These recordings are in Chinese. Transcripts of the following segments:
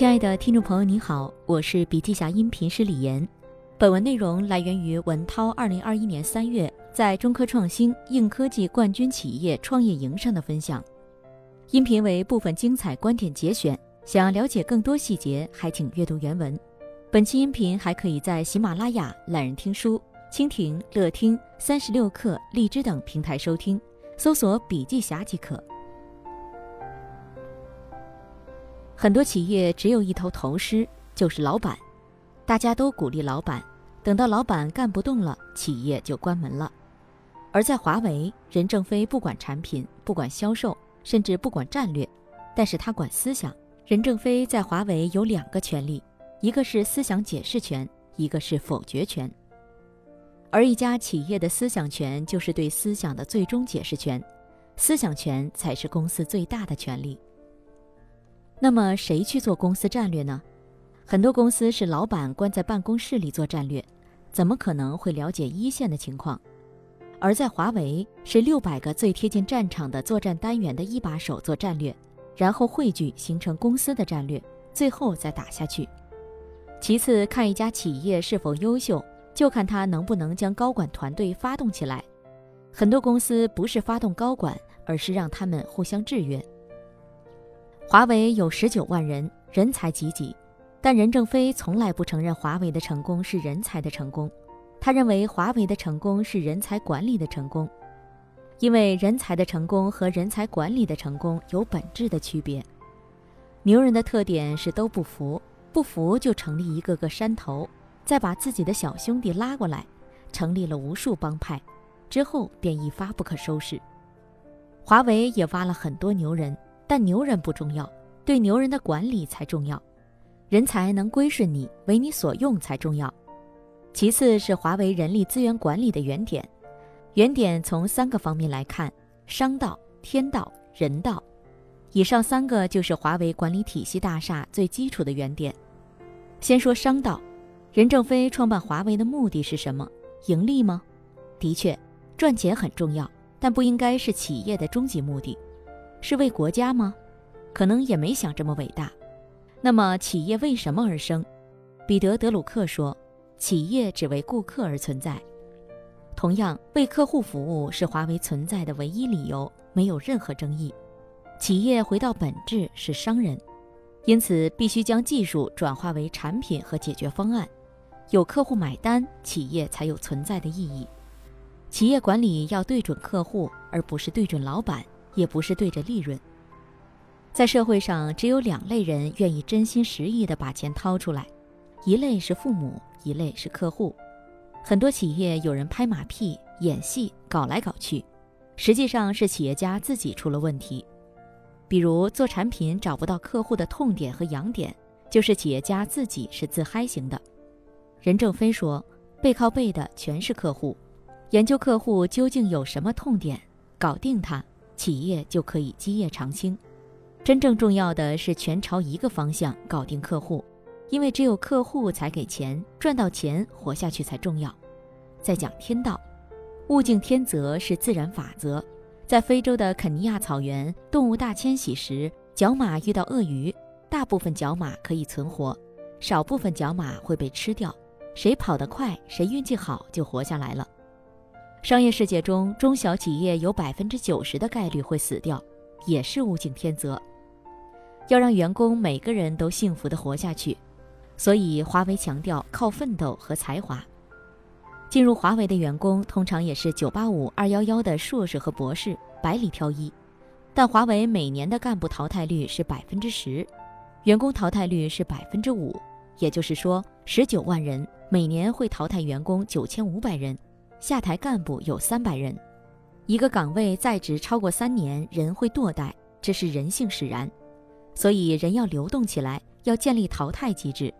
亲爱的听众朋友，你好，我是笔记侠音频师李岩。本文内容来源于文涛二零二一年三月在中科创新硬科技冠军企业创业营上的分享。音频为部分精彩观点节选，想要了解更多细节，还请阅读原文。本期音频还可以在喜马拉雅、懒人听书、蜻蜓、乐听、三十六课、荔枝等平台收听，搜索“笔记侠”即可。很多企业只有一头头狮，就是老板，大家都鼓励老板，等到老板干不动了，企业就关门了。而在华为，任正非不管产品，不管销售，甚至不管战略，但是他管思想。任正非在华为有两个权利，一个是思想解释权，一个是否决权。而一家企业的思想权就是对思想的最终解释权，思想权才是公司最大的权利。那么谁去做公司战略呢？很多公司是老板关在办公室里做战略，怎么可能会了解一线的情况？而在华为，是六百个最贴近战场的作战单元的一把手做战略，然后汇聚形成公司的战略，最后再打下去。其次，看一家企业是否优秀，就看他能不能将高管团队发动起来。很多公司不是发动高管，而是让他们互相制约。华为有十九万人，人才济济，但任正非从来不承认华为的成功是人才的成功，他认为华为的成功是人才管理的成功，因为人才的成功和人才管理的成功有本质的区别。牛人的特点是都不服，不服就成立一个个山头，再把自己的小兄弟拉过来，成立了无数帮派，之后便一发不可收拾。华为也挖了很多牛人。但牛人不重要，对牛人的管理才重要，人才能归顺你，为你所用才重要。其次是华为人力资源管理的原点，原点从三个方面来看：商道、天道、人道。以上三个就是华为管理体系大厦最基础的原点。先说商道，任正非创办华为的目的是什么？盈利吗？的确，赚钱很重要，但不应该是企业的终极目的。是为国家吗？可能也没想这么伟大。那么企业为什么而生？彼得·德鲁克说：“企业只为顾客而存在。”同样，为客户服务是华为存在的唯一理由，没有任何争议。企业回到本质是商人，因此必须将技术转化为产品和解决方案。有客户买单，企业才有存在的意义。企业管理要对准客户，而不是对准老板。也不是对着利润，在社会上只有两类人愿意真心实意地把钱掏出来，一类是父母，一类是客户。很多企业有人拍马屁、演戏、搞来搞去，实际上是企业家自己出了问题。比如做产品找不到客户的痛点和痒点，就是企业家自己是自嗨型的。任正非说：“背靠背的全是客户，研究客户究竟有什么痛点，搞定它。”企业就可以基业长青，真正重要的是全朝一个方向搞定客户，因为只有客户才给钱，赚到钱活下去才重要。再讲天道，物竞天择是自然法则。在非洲的肯尼亚草原，动物大迁徙时，角马遇到鳄鱼，大部分角马可以存活，少部分角马会被吃掉，谁跑得快，谁运气好就活下来了。商业世界中，中小企业有百分之九十的概率会死掉，也是物竞天择。要让员工每个人都幸福的活下去，所以华为强调靠奋斗和才华。进入华为的员工通常也是九八五、二幺幺的硕士和博士，百里挑一。但华为每年的干部淘汰率是百分之十，员工淘汰率是百分之五，也就是说，十九万人每年会淘汰员工九千五百人。下台干部有三百人，一个岗位在职超过三年，人会堕代，这是人性使然，所以人要流动起来，要建立淘汰机制。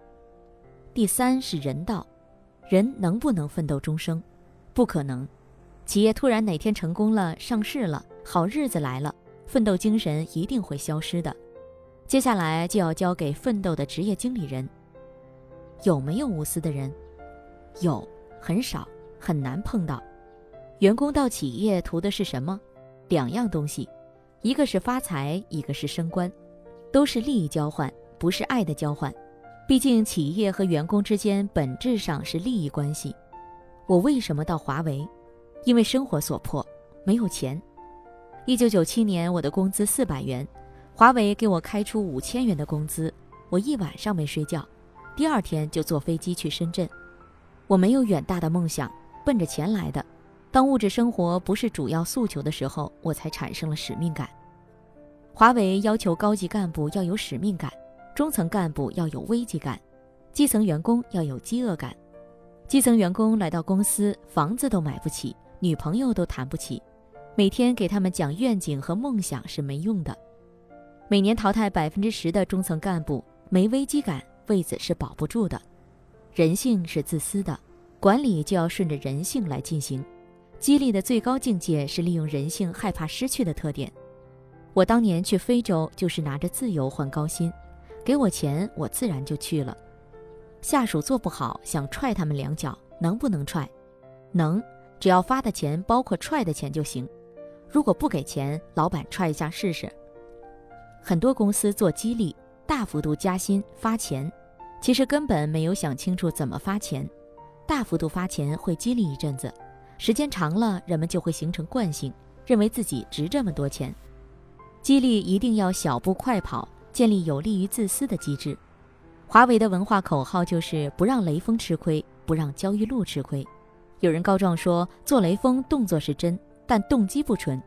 第三是人道，人能不能奋斗终生？不可能。企业突然哪天成功了，上市了，好日子来了，奋斗精神一定会消失的。接下来就要交给奋斗的职业经理人。有没有无私的人？有，很少。很难碰到，员工到企业图的是什么？两样东西，一个是发财，一个是升官，都是利益交换，不是爱的交换。毕竟企业和员工之间本质上是利益关系。我为什么到华为？因为生活所迫，没有钱。一九九七年，我的工资四百元，华为给我开出五千元的工资，我一晚上没睡觉，第二天就坐飞机去深圳。我没有远大的梦想，奔着钱来的。当物质生活不是主要诉求的时候，我才产生了使命感。华为要求高级干部要有使命感，中层干部要有危机感，基层员工要有饥饿感。基层员工来到公司，房子都买不起，女朋友都谈不起。每天给他们讲愿景和梦想是没用的。每年淘汰百分之十的中层干部，没危机感，位子是保不住的。人性是自私的，管理就要顺着人性来进行。激励的最高境界是利用人性害怕失去的特点。我当年去非洲就是拿着自由换高薪，给我钱我自然就去了。下属做不好想踹他们两脚，能不能踹？能，只要发的钱包括踹的钱就行。如果不给钱，老板踹一下试试。很多公司做激励，大幅度加薪发钱，其实根本没有想清楚怎么发钱。大幅度发钱会激励一阵子，时间长了，人们就会形成惯性，认为自己值这么多钱。激励一定要小步快跑，建立有利于自私的机制。华为的文化口号就是不让雷锋吃亏，不让焦裕禄吃亏。有人告状说，做雷锋动作是真。但动机不纯，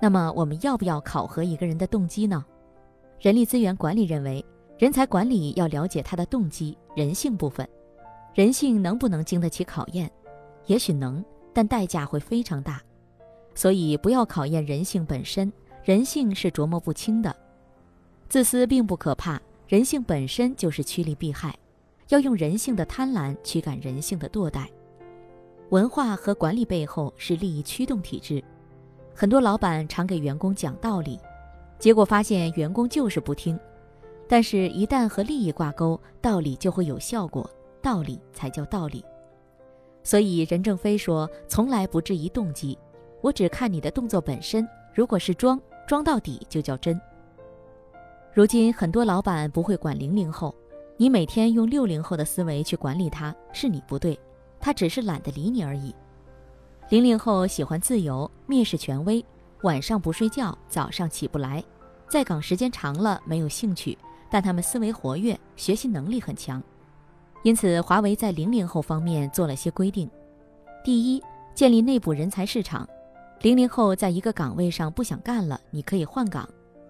那么我们要不要考核一个人的动机呢？人力资源管理认为，人才管理要了解他的动机、人性部分。人性能不能经得起考验？也许能，但代价会非常大。所以不要考验人性本身，人性是琢磨不清的。自私并不可怕，人性本身就是趋利避害，要用人性的贪婪驱赶人性的堕怠。文化和管理背后是利益驱动体制，很多老板常给员工讲道理，结果发现员工就是不听。但是，一旦和利益挂钩，道理就会有效果，道理才叫道理。所以，任正非说：“从来不质疑动机，我只看你的动作本身。如果是装，装到底就叫真。”如今，很多老板不会管零零后，你每天用六零后的思维去管理他，是你不对。他只是懒得理你而已。零零后喜欢自由，蔑视权威，晚上不睡觉，早上起不来，在岗时间长了没有兴趣，但他们思维活跃，学习能力很强。因此，华为在零零后方面做了些规定：第一，建立内部人才市场。零零后在一个岗位上不想干了，你可以换岗，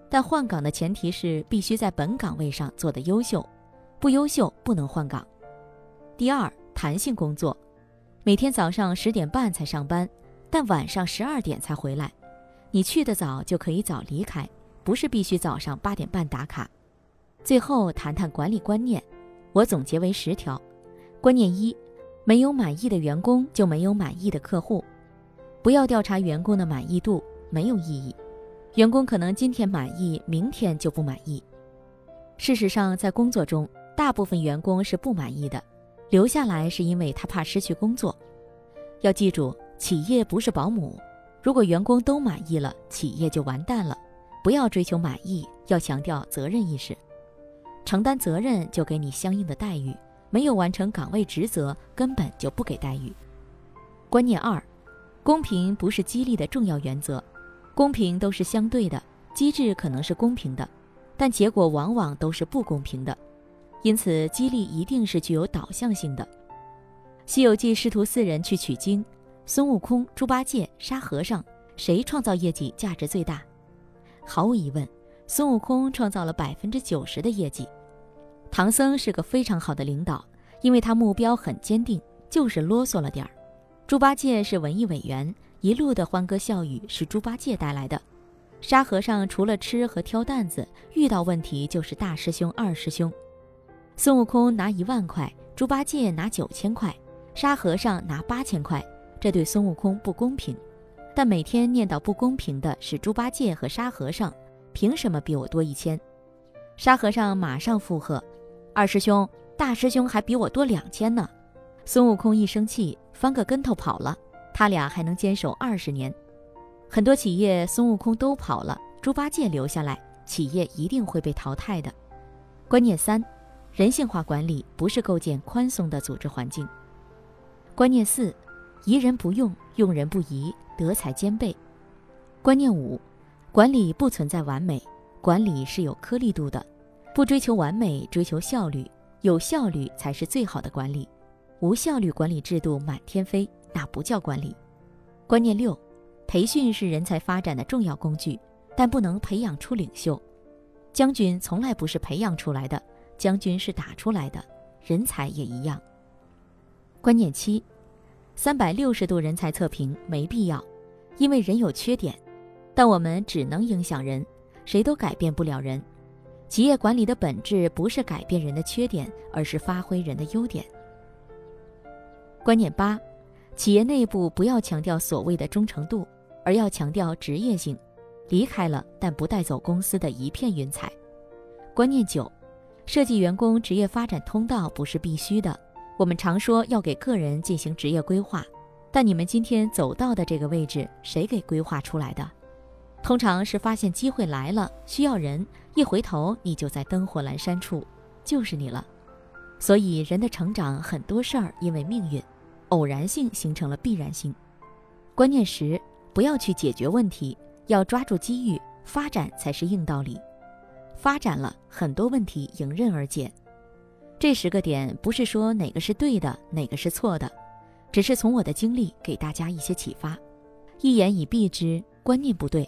但换岗的前提是必须在本岗位上做得优秀，不优秀不能换岗。第二，弹性工作。每天早上十点半才上班，但晚上十二点才回来。你去得早就可以早离开，不是必须早上八点半打卡。最后谈谈管理观念，我总结为十条。观念一：没有满意的员工就没有满意的客户。不要调查员工的满意度，没有意义。员工可能今天满意，明天就不满意。事实上，在工作中，大部分员工是不满意的。留下来是因为他怕失去工作。要记住，企业不是保姆，如果员工都满意了，企业就完蛋了。不要追求满意，要强调责任意识，承担责任就给你相应的待遇，没有完成岗位职责，根本就不给待遇。观念二，公平不是激励的重要原则，公平都是相对的，机制可能是公平的，但结果往往都是不公平的。因此，激励一定是具有导向性的。《西游记》师徒四人去取经，孙悟空、猪八戒、沙和尚，谁创造业绩价值最大？毫无疑问，孙悟空创造了百分之九十的业绩。唐僧是个非常好的领导，因为他目标很坚定，就是啰嗦了点儿。猪八戒是文艺委员，一路的欢歌笑语是猪八戒带来的。沙和尚除了吃和挑担子，遇到问题就是大师兄、二师兄。孙悟空拿一万块，猪八戒拿九千块，沙和尚拿八千块，这对孙悟空不公平。但每天念叨不公平的是猪八戒和沙和尚，凭什么比我多一千？沙和尚马上附和：“二师兄，大师兄还比我多两千呢。”孙悟空一生气，翻个跟头跑了。他俩还能坚守二十年。很多企业孙悟空都跑了，猪八戒留下来，企业一定会被淘汰的。观念三，人性化管理不是构建宽松的组织环境。观念四，疑人不用，用人不疑，德才兼备。观念五，管理不存在完美，管理是有颗粒度的，不追求完美，追求效率，有效率才是最好的管理。无效率管理制度满天飞，那不叫管理。观念六，培训是人才发展的重要工具，但不能培养出领袖。将军从来不是培养出来的，将军是打出来的，人才也一样。观念七，三百六十度人才测评没必要，因为人有缺点，但我们只能影响人，谁都改变不了人。企业管理的本质不是改变人的缺点，而是发挥人的优点。观念八，企业内部不要强调所谓的忠诚度，而要强调职业性，离开了但不带走公司的一片云彩。观念九，设计员工职业发展通道不是必须的。我们常说要给个人进行职业规划，但你们今天走到的这个位置，谁给规划出来的？通常是发现机会来了，需要人，一回头你就在灯火阑珊处，就是你了。所以人的成长很多事儿因为命运，偶然性形成了必然性。关键时不要去解决问题，要抓住机遇，发展才是硬道理。发展了很多问题迎刃而解。这十个点不是说哪个是对的，哪个是错的，只是从我的经历给大家一些启发。一言以蔽之，观念不对，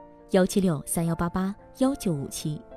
幺七六三幺八八幺九五七。